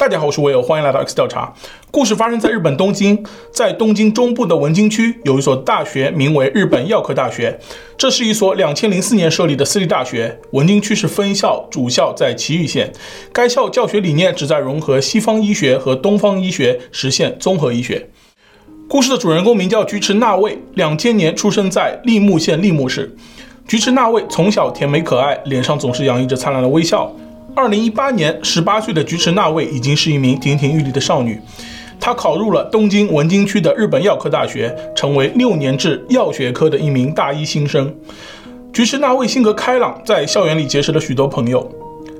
大家好，我是威尔，欢迎来到 X 调查。故事发生在日本东京，在东京中部的文京区有一所大学，名为日本药科大学。这是一所两千零四年设立的私立大学。文京区是分校，主校在埼玉县。该校教学理念旨在融合西方医学和东方医学，实现综合医学。故事的主人公名叫菊池娜卫，两千年出生在櫪木县櫪木市。菊池娜卫从小甜美可爱，脸上总是洋溢着灿烂的微笑。二零一八年，十八岁的菊池那卫已经是一名亭亭玉立的少女。她考入了东京文京区的日本药科大学，成为六年制药学科的一名大一新生。菊池那卫性格开朗，在校园里结识了许多朋友。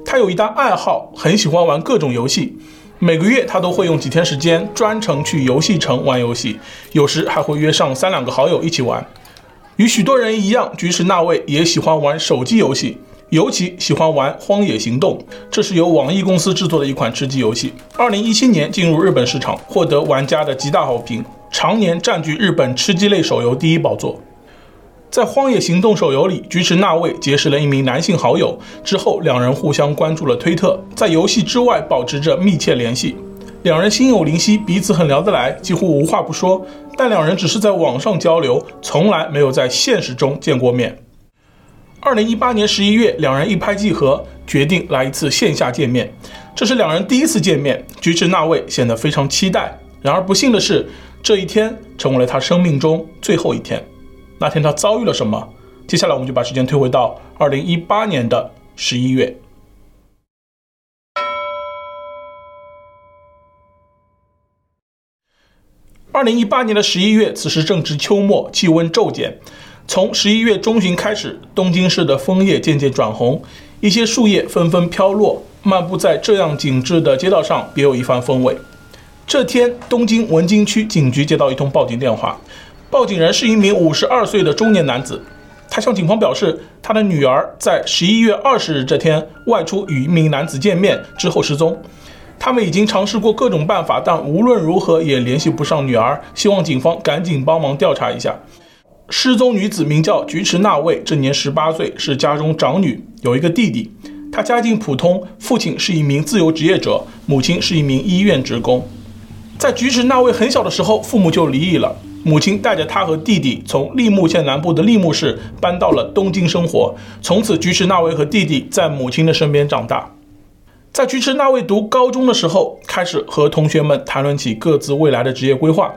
她有一大爱好，很喜欢玩各种游戏。每个月，她都会用几天时间专程去游戏城玩游戏，有时还会约上三两个好友一起玩。与许多人一样，菊池那卫也喜欢玩手机游戏。尤其喜欢玩《荒野行动》，这是由网易公司制作的一款吃鸡游戏。二零一七年进入日本市场，获得玩家的极大好评，常年占据日本吃鸡类手游第一宝座。在《荒野行动》手游里，菊池娜卫结识了一名男性好友，之后两人互相关注了推特，在游戏之外保持着密切联系。两人心有灵犀，彼此很聊得来，几乎无话不说。但两人只是在网上交流，从来没有在现实中见过面。二零一八年十一月，两人一拍即合，决定来一次线下见面。这是两人第一次见面，橘子那位显得非常期待。然而不幸的是，这一天成为了他生命中最后一天。那天他遭遇了什么？接下来我们就把时间推回到二零一八年的十一月。二零一八年的十一月，此时正值秋末，气温骤减。从十一月中旬开始，东京市的枫叶渐渐转红，一些树叶纷纷飘落。漫步在这样景致的街道上，别有一番风味。这天，东京文京区警局接到一通报警电话，报警人是一名五十二岁的中年男子。他向警方表示，他的女儿在十一月二十日这天外出与一名男子见面之后失踪。他们已经尝试过各种办法，但无论如何也联系不上女儿，希望警方赶紧帮忙调查一下。失踪女子名叫菊池娜卫，这年十八岁，是家中长女，有一个弟弟。她家境普通，父亲是一名自由职业者，母亲是一名医院职工。在菊池娜卫很小的时候，父母就离异了。母亲带着她和弟弟从櫪木县南部的櫪木市搬到了东京生活。从此，菊池娜卫和弟弟在母亲的身边长大。在菊池娜卫读高中的时候，开始和同学们谈论起各自未来的职业规划。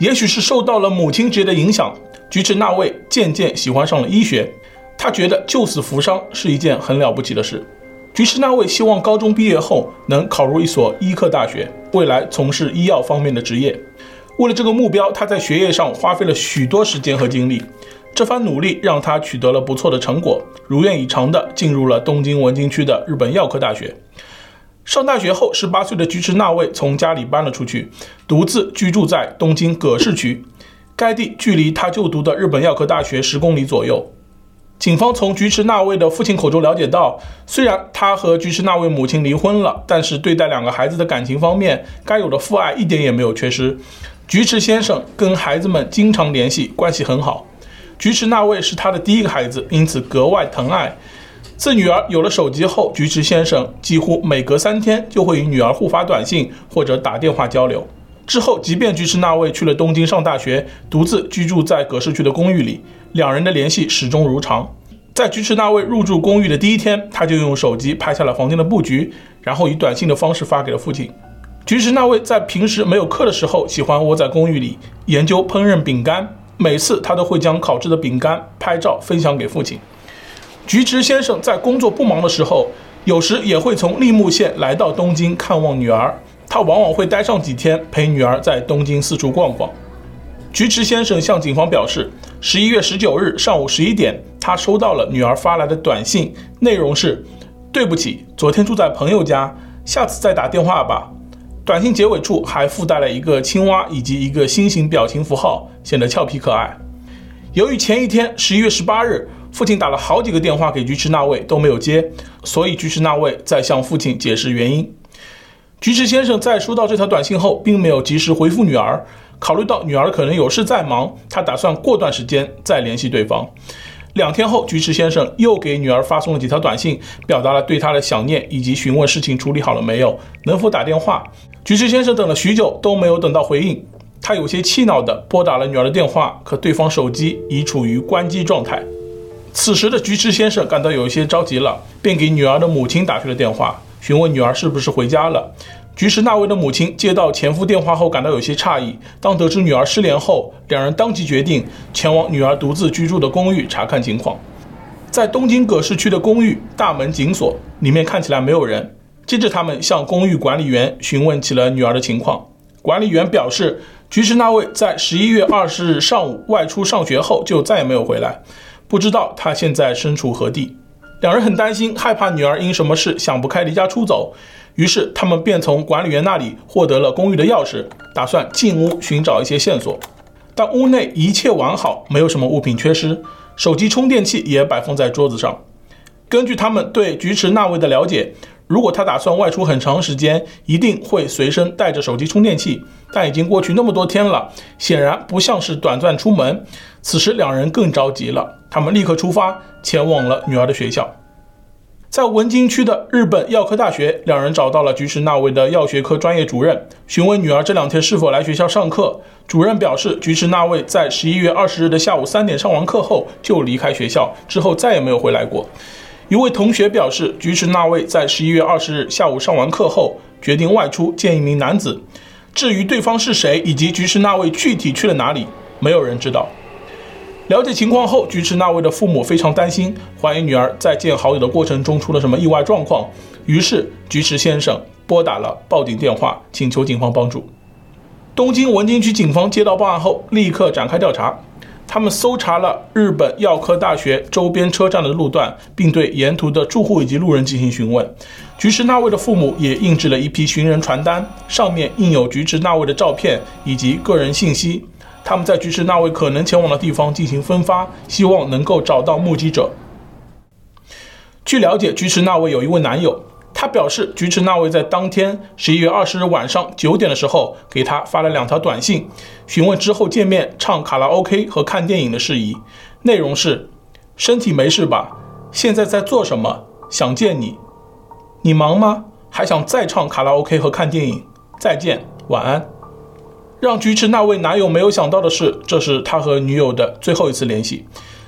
也许是受到了母亲职业的影响。菊池那卫渐渐喜欢上了医学，他觉得救死扶伤是一件很了不起的事。菊池那卫希望高中毕业后能考入一所医科大学，未来从事医药方面的职业。为了这个目标，他在学业上花费了许多时间和精力。这番努力让他取得了不错的成果，如愿以偿地进入了东京文京区的日本药科大学。上大学后，十八岁的菊池那卫从家里搬了出去，独自居住在东京葛饰区。该地距离他就读的日本药科大学十公里左右。警方从菊池那卫的父亲口中了解到，虽然他和菊池那卫母亲离婚了，但是对待两个孩子的感情方面，该有的父爱一点也没有缺失。菊池先生跟孩子们经常联系，关系很好。菊池那卫是他的第一个孩子，因此格外疼爱。自女儿有了手机后，菊池先生几乎每隔三天就会与女儿互发短信或者打电话交流。之后，即便菊池娜卫去了东京上大学，独自居住在葛饰区的公寓里，两人的联系始终如常。在菊池娜卫入住公寓的第一天，他就用手机拍下了房间的布局，然后以短信的方式发给了父亲。菊池娜卫在平时没有课的时候，喜欢窝在公寓里研究烹饪饼干，每次他都会将烤制的饼干拍照分享给父亲。菊池先生在工作不忙的时候，有时也会从櫪木县来到东京看望女儿。他往往会待上几天，陪女儿在东京四处逛逛。菊池先生向警方表示，十一月十九日上午十一点，他收到了女儿发来的短信，内容是：“对不起，昨天住在朋友家，下次再打电话吧。”短信结尾处还附带了一个青蛙以及一个心形表情符号，显得俏皮可爱。由于前一天十一月十八日，父亲打了好几个电话给菊池那位都没有接，所以菊池那位在向父亲解释原因。菊池先生在收到这条短信后，并没有及时回复女儿。考虑到女儿可能有事在忙，他打算过段时间再联系对方。两天后，菊池先生又给女儿发送了几条短信，表达了对她的想念，以及询问事情处理好了没有，能否打电话。菊池先生等了许久都没有等到回应，他有些气恼地拨打了女儿的电话，可对方手机已处于关机状态。此时的菊池先生感到有一些着急了，便给女儿的母亲打去了电话，询问女儿是不是回家了。菊池那位的母亲接到前夫电话后，感到有些诧异。当得知女儿失联后，两人当即决定前往女儿独自居住的公寓查看情况。在东京葛饰区的公寓，大门紧锁，里面看起来没有人。接着，他们向公寓管理员询问起了女儿的情况。管理员表示，菊池那位在十一月二十日上午外出上学后就再也没有回来，不知道她现在身处何地。两人很担心，害怕女儿因什么事想不开离家出走，于是他们便从管理员那里获得了公寓的钥匙，打算进屋寻找一些线索。但屋内一切完好，没有什么物品缺失，手机充电器也摆放在桌子上。根据他们对菊池那位的了解。如果他打算外出很长时间，一定会随身带着手机充电器。但已经过去那么多天了，显然不像是短暂出门。此时两人更着急了，他们立刻出发，前往了女儿的学校。在文京区的日本药科大学，两人找到了菊池那位的药学科专业主任，询问女儿这两天是否来学校上课。主任表示，菊池那位在十一月二十日的下午三点上完课后就离开学校，之后再也没有回来过。一位同学表示，菊池那位在十一月二十日下午上完课后，决定外出见一名男子。至于对方是谁，以及菊池那位具体去了哪里，没有人知道。了解情况后，菊池那位的父母非常担心，怀疑女儿在见好友的过程中出了什么意外状况。于是，菊池先生拨打了报警电话，请求警方帮助。东京文京区警方接到报案后，立刻展开调查。他们搜查了日本药科大学周边车站的路段，并对沿途的住户以及路人进行询问。菊池那位的父母也印制了一批寻人传单，上面印有菊池那位的照片以及个人信息。他们在菊池那位可能前往的地方进行分发，希望能够找到目击者。据了解，菊池那位有一位男友。他表示，菊池那位在当天十一月二十日晚上九点的时候给他发了两条短信，询问之后见面唱卡拉 OK 和看电影的事宜。内容是：身体没事吧？现在在做什么？想见你。你忙吗？还想再唱卡拉 OK 和看电影？再见，晚安。让菊池那位男友没有想到的是，这是他和女友的最后一次联系。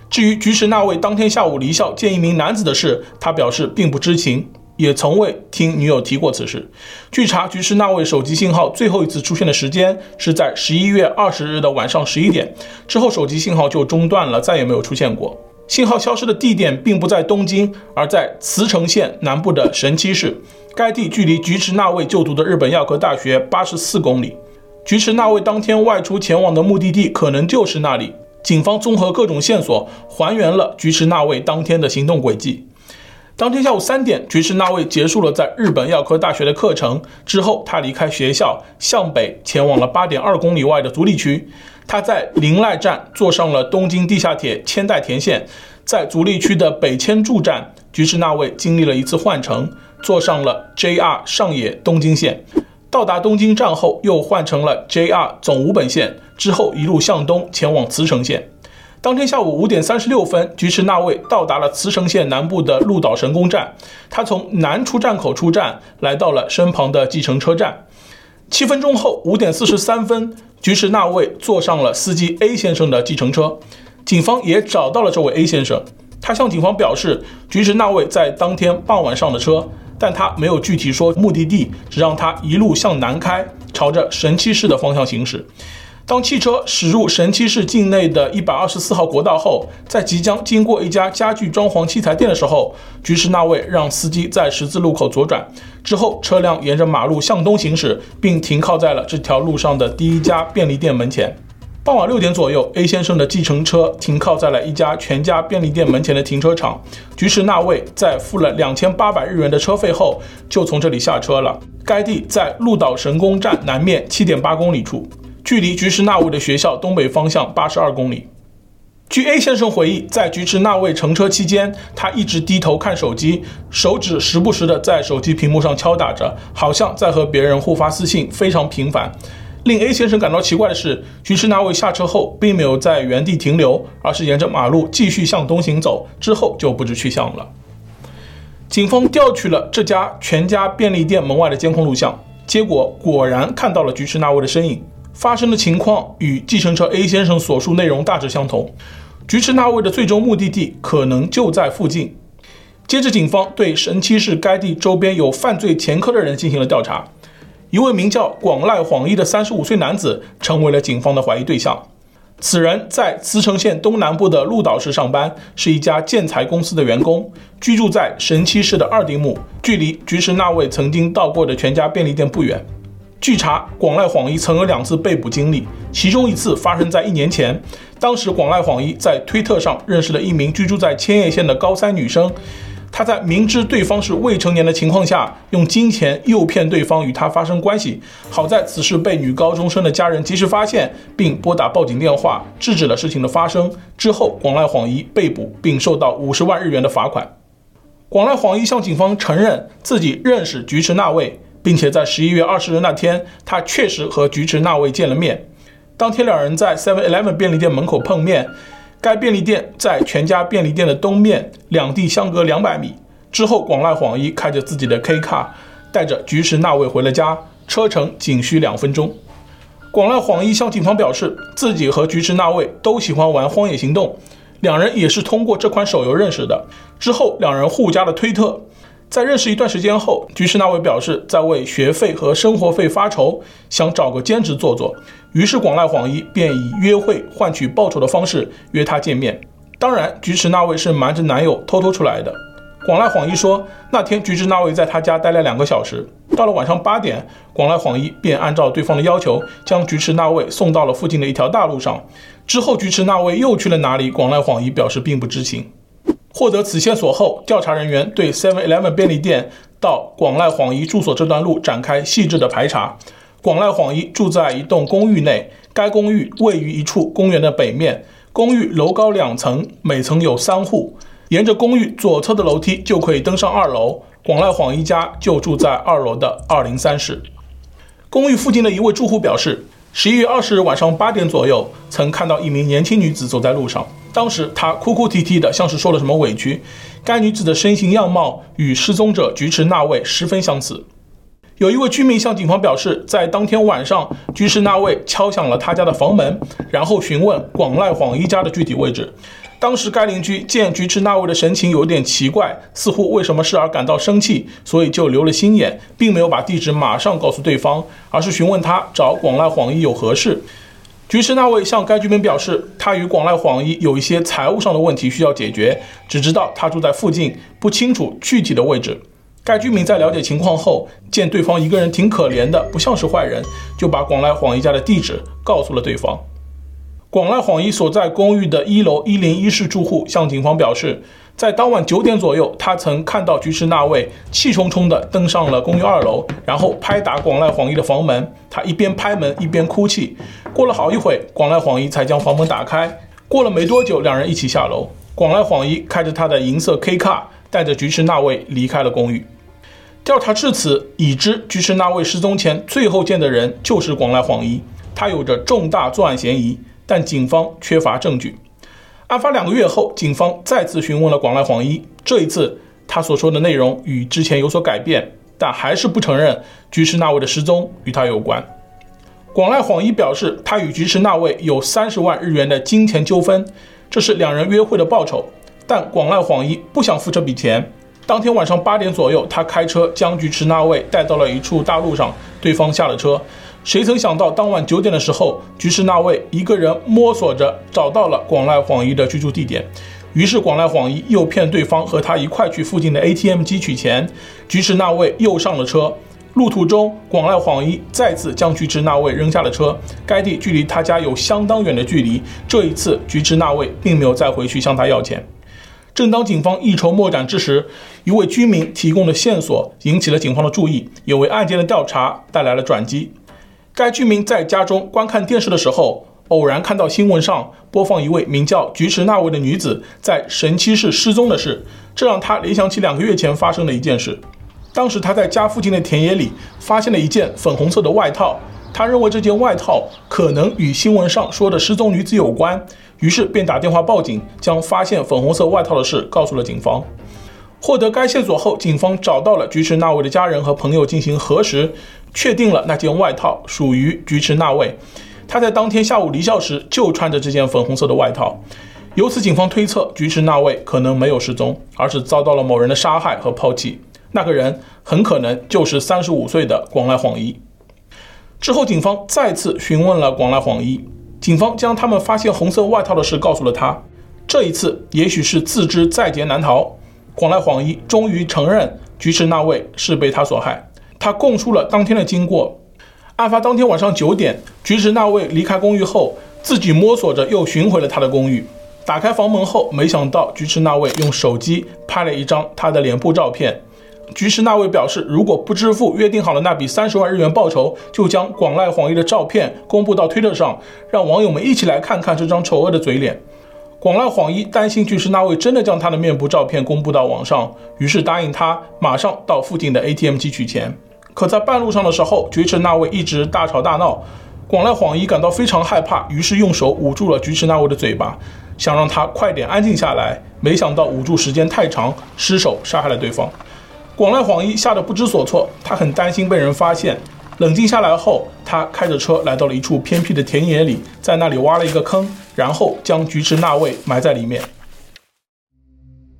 至于菊池那位当天下午离校见一名男子的事，他表示并不知情。也从未听女友提过此事。据查，菊池那位手机信号最后一次出现的时间是在十一月二十日的晚上十一点，之后手机信号就中断了，再也没有出现过。信号消失的地点并不在东京，而在茨城县南部的神崎市，该地距离菊池那位就读的日本药科大学八十四公里。菊池那位当天外出前往的目的地可能就是那里。警方综合各种线索，还原了菊池那位当天的行动轨迹。当天下午三点，菊池那位结束了在日本药科大学的课程之后，他离开学校，向北前往了八点二公里外的足利区。他在綾濑站坐上了东京地下铁千代田线，在足利区的北千住站，菊池那位经历了一次换乘，坐上了 JR 上野东京线。到达东京站后，又换成了 JR 总武本线，之后一路向东前往茨城县。当天下午五点三十六分，菊池那位到达了茨城县南部的鹿岛神宫站。他从南出站口出站，来到了身旁的计程车站。七分钟后，五点四十三分，菊池那位坐上了司机 A 先生的计程车。警方也找到了这位 A 先生。他向警方表示，菊池那位在当天傍晚上的车，但他没有具体说目的地，只让他一路向南开，朝着神七市的方向行驶。当汽车驶入神七市境内的一百二十四号国道后，在即将经过一家家具装潢器材店的时候，菊池那位让司机在十字路口左转，之后车辆沿着马路向东行驶，并停靠在了这条路上的第一家便利店门前。傍晚六点左右，A 先生的计程车停靠在了一家全家便利店门前的停车场。菊池那位在付了两千八百日元的车费后，就从这里下车了。该地在鹿岛神宫站南面七点八公里处。距离菊池那位的学校东北方向八十二公里。据 A 先生回忆，在菊池那位乘车期间，他一直低头看手机，手指时不时地在手机屏幕上敲打着，好像在和别人互发私信，非常频繁。令 A 先生感到奇怪的是，菊池那位下车后并没有在原地停留，而是沿着马路继续向东行走，之后就不知去向了。警方调取了这家全家便利店门外的监控录像，结果果然看到了菊池那位的身影。发生的情况与计程车 A 先生所述内容大致相同，菊池那位的最终目的地可能就在附近。接着，警方对神七市该地周边有犯罪前科的人进行了调查。一位名叫广濑晃一的三十五岁男子成为了警方的怀疑对象。此人在茨城县东南部的鹿岛市上班，是一家建材公司的员工，居住在神七市的二丁目，距离菊池那位曾经到过的全家便利店不远。据查，广濑晃一曾有两次被捕经历，其中一次发生在一年前。当时，广濑晃一在推特上认识了一名居住在千叶县的高三女生。他在明知对方是未成年的情况下，用金钱诱骗对方与他发生关系。好在此事被女高中生的家人及时发现，并拨打报警电话，制止了事情的发生。之后，广濑晃一被捕，并受到五十万日元的罚款。广濑晃一向警方承认自己认识菊池那位。并且在十一月二十日那天，他确实和菊池那位见了面。当天，两人在 Seven Eleven 便利店门口碰面。该便利店在全家便利店的东面，两地相隔两百米。之后，广濑晃一开着自己的 K 卡，带着菊池那位回了家，车程仅需两分钟。广濑晃一向警方表示，自己和菊池那位都喜欢玩《荒野行动》，两人也是通过这款手游认识的。之后，两人互加了推特。在认识一段时间后，菊池那位表示在为学费和生活费发愁，想找个兼职做做。于是广濑晃一便以约会换取报酬的方式约她见面。当然，菊池那位是瞒着男友偷偷出来的。广濑晃一说，那天菊池那位在他家待了两个小时，到了晚上八点，广濑晃一便按照对方的要求，将菊池那位送到了附近的一条大路上。之后，菊池那位又去了哪里？广濑晃一表示并不知情。获得此线索后，调查人员对 Seven Eleven 便利店到广濑晃一住所这段路展开细致的排查。广濑晃一住在一栋公寓内，该公寓位于一处公园的北面。公寓楼高两层，每层有三户。沿着公寓左侧的楼梯就可以登上二楼。广濑晃一家就住在二楼的二零三室。公寓附近的一位住户表示，十一月二十日晚上八点左右，曾看到一名年轻女子走在路上。当时她哭哭啼啼的，像是受了什么委屈。该女子的身形样貌与失踪者菊池那位十分相似。有一位居民向警方表示，在当天晚上，菊池那位敲响了他家的房门，然后询问广濑晃一家的具体位置。当时该邻居见菊池那位的神情有点奇怪，似乎为什么事而感到生气，所以就留了心眼，并没有把地址马上告诉对方，而是询问他找广濑晃一有何事。菊池那位向该居民表示，他与广濑晃一有一些财务上的问题需要解决，只知道他住在附近，不清楚具体的位置。该居民在了解情况后，见对方一个人挺可怜的，不像是坏人，就把广濑晃一家的地址告诉了对方。广濑晃一所在公寓的一楼一零一室住户向警方表示，在当晚九点左右，他曾看到菊池那位气冲冲地登上了公寓二楼，然后拍打广濑晃一的房门。他一边拍门一边哭泣。过了好一会，广濑晃一才将房门打开。过了没多久，两人一起下楼。广濑晃一开着他的银色 K 卡，带着菊池那位离开了公寓。调查至此，已知菊池那位失踪前最后见的人就是广濑晃一，他有着重大作案嫌疑。但警方缺乏证据。案发两个月后，警方再次询问了广濑晃一，这一次他所说的内容与之前有所改变，但还是不承认菊池那位的失踪与他有关。广濑晃一表示，他与菊池那位有三十万日元的金钱纠纷，这是两人约会的报酬，但广濑晃一不想付这笔钱。当天晚上八点左右，他开车将菊池那位带到了一处大路上，对方下了车。谁曾想到，当晚九点的时候，菊池那位一个人摸索着找到了广濑晃一的居住地点。于是广濑晃一诱骗对方和他一块去附近的 ATM 机取钱。菊池那位又上了车。路途中，广濑晃一再次将菊池那位扔下了车。该地距离他家有相当远的距离。这一次，菊池那位并没有再回去向他要钱。正当警方一筹莫展之时，一位居民提供的线索引起了警方的注意，也为案件的调查带来了转机。该居民在家中观看电视的时候，偶然看到新闻上播放一位名叫菊池那位的女子在神七市失踪的事，这让他联想起两个月前发生的一件事。当时他在家附近的田野里发现了一件粉红色的外套，他他认为这件外套可能与新闻上说的失踪女子有关，于是便打电话报警，将发现粉红色外套的事告诉了警方。获得该线索后，警方找到了菊池那位的家人和朋友进行核实，确定了那件外套属于菊池那位。他在当天下午离校时就穿着这件粉红色的外套。由此，警方推测菊池那位可能没有失踪，而是遭到了某人的杀害和抛弃。那个人很可能就是三十五岁的广濑晃一。之后，警方再次询问了广濑晃一，警方将他们发现红色外套的事告诉了他。这一次，也许是自知在劫难逃，广濑晃一终于承认菊池那位是被他所害。他供述了当天的经过。案发当天晚上九点，菊池那位离开公寓后，自己摸索着又寻回了他的公寓。打开房门后，没想到菊池那位用手机拍了一张他的脸部照片。菊池那位表示，如果不支付约定好的那笔三十万日元报酬，就将广濑晃一的照片公布到推特上，让网友们一起来看看这张丑恶的嘴脸。广濑晃一担心菊池那位真的将他的面部照片公布到网上，于是答应他马上到附近的 ATM 机取钱。可在半路上的时候，菊池那位一直大吵大闹，广濑晃一感到非常害怕，于是用手捂住了菊池那位的嘴巴，想让他快点安静下来。没想到捂住时间太长，失手杀害了对方。广濑晃一吓得不知所措，他很担心被人发现。冷静下来后，他开着车来到了一处偏僻的田野里，在那里挖了一个坑，然后将菊池那位埋在里面。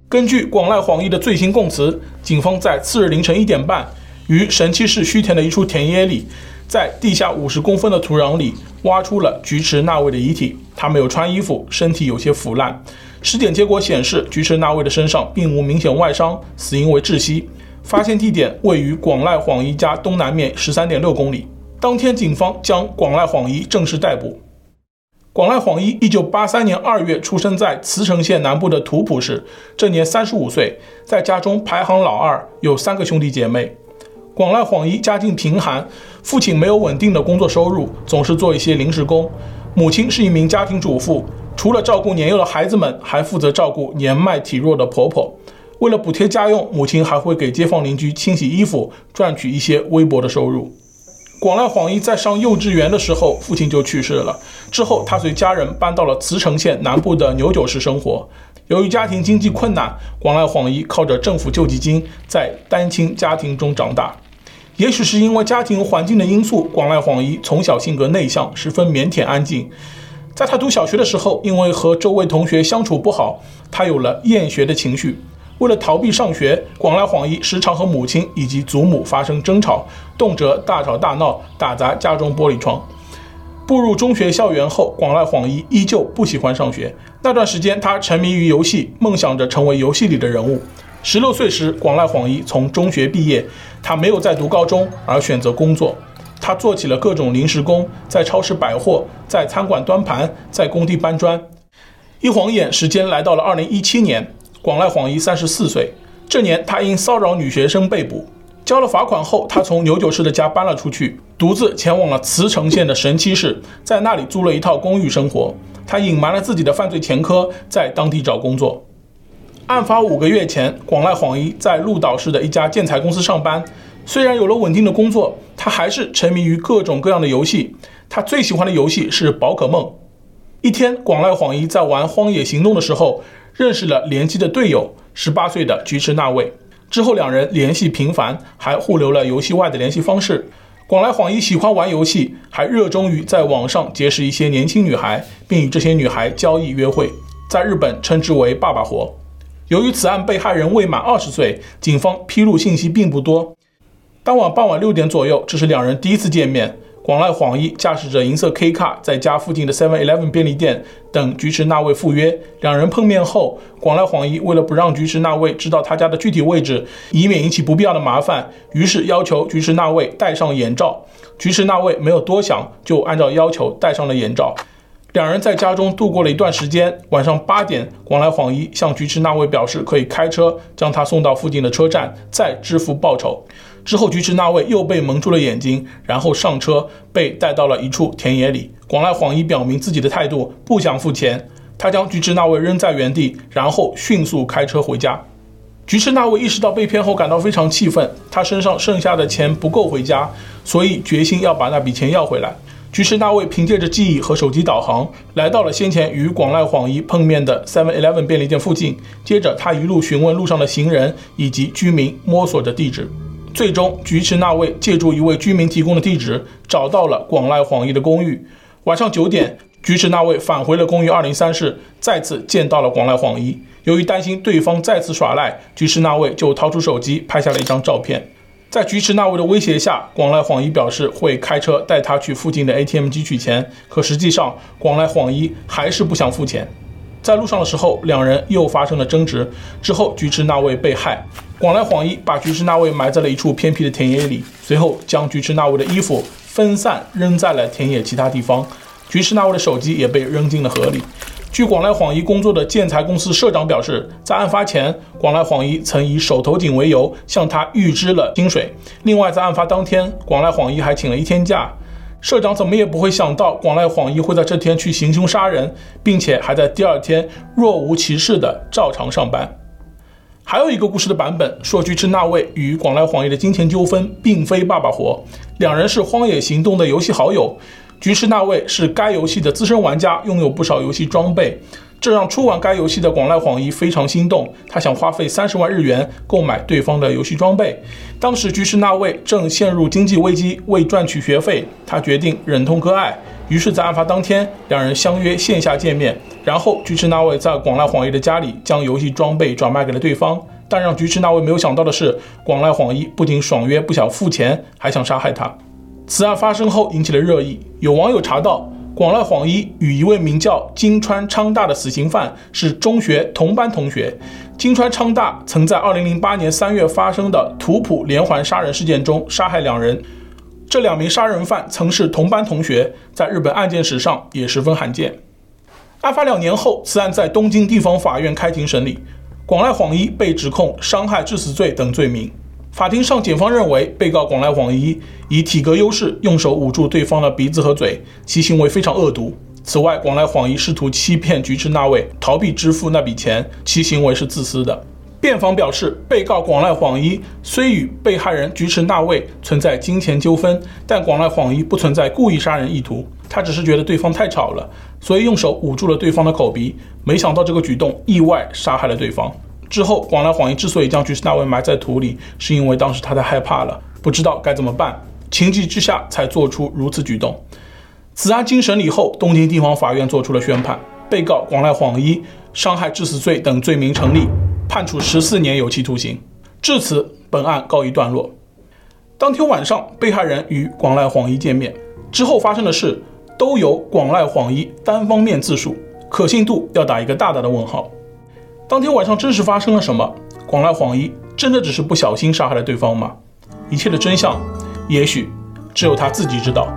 根据广濑晃一的最新供词，警方在次日凌晨一点半，于神崎市须田的一处田野里，在地下五十公分的土壤里挖出了菊池那位的遗体。他没有穿衣服，身体有些腐烂。尸检结果显示，菊池那位的身上并无明显外伤，死因为窒息。发现地点位于广濑晃一家东南面十三点六公里。当天，警方将广濑晃一正式逮捕。广濑晃一一九八三年二月出生在茨城县南部的土浦市，这年三十五岁，在家中排行老二，有三个兄弟姐妹。广濑晃一家境贫寒，父亲没有稳定的工作收入，总是做一些临时工；母亲是一名家庭主妇，除了照顾年幼的孩子们，还负责照顾年迈体弱的婆婆。为了补贴家用，母亲还会给街坊邻居清洗衣服，赚取一些微薄的收入。广濑晃一在上幼稚园的时候，父亲就去世了。之后，他随家人搬到了茨城县南部的牛久市生活。由于家庭经济困难，广濑晃一靠着政府救济金在单亲家庭中长大。也许是因为家庭环境的因素，广濑晃一从小性格内向，十分腼腆安静。在他读小学的时候，因为和周围同学相处不好，他有了厌学的情绪。为了逃避上学，广濑晃一时常和母亲以及祖母发生争吵，动辄大吵大闹，打砸家中玻璃窗。步入中学校园后，广濑晃一依旧不喜欢上学。那段时间，他沉迷于游戏，梦想着成为游戏里的人物。十六岁时，广濑晃一从中学毕业，他没有再读高中，而选择工作。他做起了各种临时工，在超市摆货，在餐馆端盘，在工地搬砖。一晃眼，时间来到了二零一七年。广濑晃一三十四岁，这年他因骚扰女学生被捕，交了罚款后，他从牛久市的家搬了出去，独自前往了茨城县的神七市，在那里租了一套公寓生活。他隐瞒了自己的犯罪前科，在当地找工作。案发五个月前，广濑晃一在鹿岛市的一家建材公司上班，虽然有了稳定的工作，他还是沉迷于各种各样的游戏。他最喜欢的游戏是宝可梦。一天，广濑晃一在玩《荒野行动》的时候，认识了联机的队友，十八岁的菊池那位。之后两人联系频繁，还互留了游戏外的联系方式。广濑晃一喜欢玩游戏，还热衷于在网上结识一些年轻女孩，并与这些女孩交易约会，在日本称之为“爸爸活”。由于此案被害人未满二十岁，警方披露信息并不多。当晚傍晚六点左右，这是两人第一次见面。广濑晃一驾驶着银色 K 卡，在家附近的 Seven Eleven 便利店等菊池那位赴约。两人碰面后，广濑晃一为了不让菊池那位知道他家的具体位置，以免引起不必要的麻烦，于是要求菊池那位戴上眼罩。菊池那位没有多想，就按照要求戴上了眼罩。两人在家中度过了一段时间。晚上八点，广濑晃一向菊池那位表示可以开车将他送到附近的车站，再支付报酬。之后，菊池那位又被蒙住了眼睛，然后上车被带到了一处田野里。广濑晃一表明自己的态度，不想付钱。他将菊池那位扔在原地，然后迅速开车回家。菊池那位意识到被骗后，感到非常气愤。他身上剩下的钱不够回家，所以决心要把那笔钱要回来。菊池那位凭借着记忆和手机导航，来到了先前与广濑晃一碰面的 Seven Eleven 便利店附近。接着，他一路询问路上的行人以及居民，摸索着地址。最终，菊池那位借助一位居民提供的地址，找到了广濑晃一的公寓。晚上九点，菊池那位返回了公寓二零三室，再次见到了广濑晃一。由于担心对方再次耍赖，菊池那位就掏出手机拍下了一张照片。在菊池那位的威胁下，广濑晃一表示会开车带他去附近的 ATM 机取钱，可实际上广濑晃一还是不想付钱。在路上的时候，两人又发生了争执。之后，菊池那位被害，广濑晃一把菊池那位埋在了一处偏僻的田野里，随后将菊池那位的衣服分散扔在了田野其他地方，菊池那位的手机也被扔进了河里。据广濑晃一工作的建材公司社长表示，在案发前，广濑晃一曾以手头紧为由向他预支了薪水。另外，在案发当天，广濑晃一还请了一天假。社长怎么也不会想到广濑晃一会在这天去行凶杀人，并且还在第二天若无其事地照常上班。还有一个故事的版本说，菊池那位与广濑晃一的金钱纠纷并非爸爸活，两人是《荒野行动》的游戏好友。菊池那位是该游戏的资深玩家，拥有不少游戏装备，这让初玩该游戏的广濑晃一非常心动。他想花费三十万日元购买对方的游戏装备。当时菊池那位正陷入经济危机，为赚取学费，他决定忍痛割爱。于是，在案发当天，两人相约线下见面。然后，菊池那位在广濑晃一的家里将游戏装备转卖给了对方。但让菊池那位没有想到的是，广濑晃一不仅爽约不想付钱，还想杀害他。此案发生后引起了热议，有网友查到广濑晃一与一位名叫金川昌大的死刑犯是中学同班同学。金川昌大曾在2008年3月发生的土浦连环杀人事件中杀害两人，这两名杀人犯曾是同班同学，在日本案件史上也十分罕见。案发两年后，此案在东京地方法院开庭审理，广濑晃一被指控伤害致死罪等罪名。法庭上，检方认为被告广濑晃一以体格优势用手捂住对方的鼻子和嘴，其行为非常恶毒。此外，广濑晃一试图欺骗菊池那位逃避支付那笔钱，其行为是自私的。辩方表示，被告广濑晃一虽与被害人菊池那位存在金钱纠纷，但广濑晃一不存在故意杀人意图，他只是觉得对方太吵了，所以用手捂住了对方的口鼻，没想到这个举动意外杀害了对方。之后，广濑晃一之所以将菊池那位埋在土里，是因为当时他太害怕了，不知道该怎么办，情急之下才做出如此举动。此案经审理后，东京地方法院作出了宣判，被告广濑晃一伤害致死罪等罪名成立，判处十四年有期徒刑。至此，本案告一段落。当天晚上，被害人与广濑晃一见面之后发生的事，都由广濑晃一单方面自述，可信度要打一个大大的问号。当天晚上真实发生了什么？广濑晃一真的只是不小心杀害了对方吗？一切的真相，也许只有他自己知道。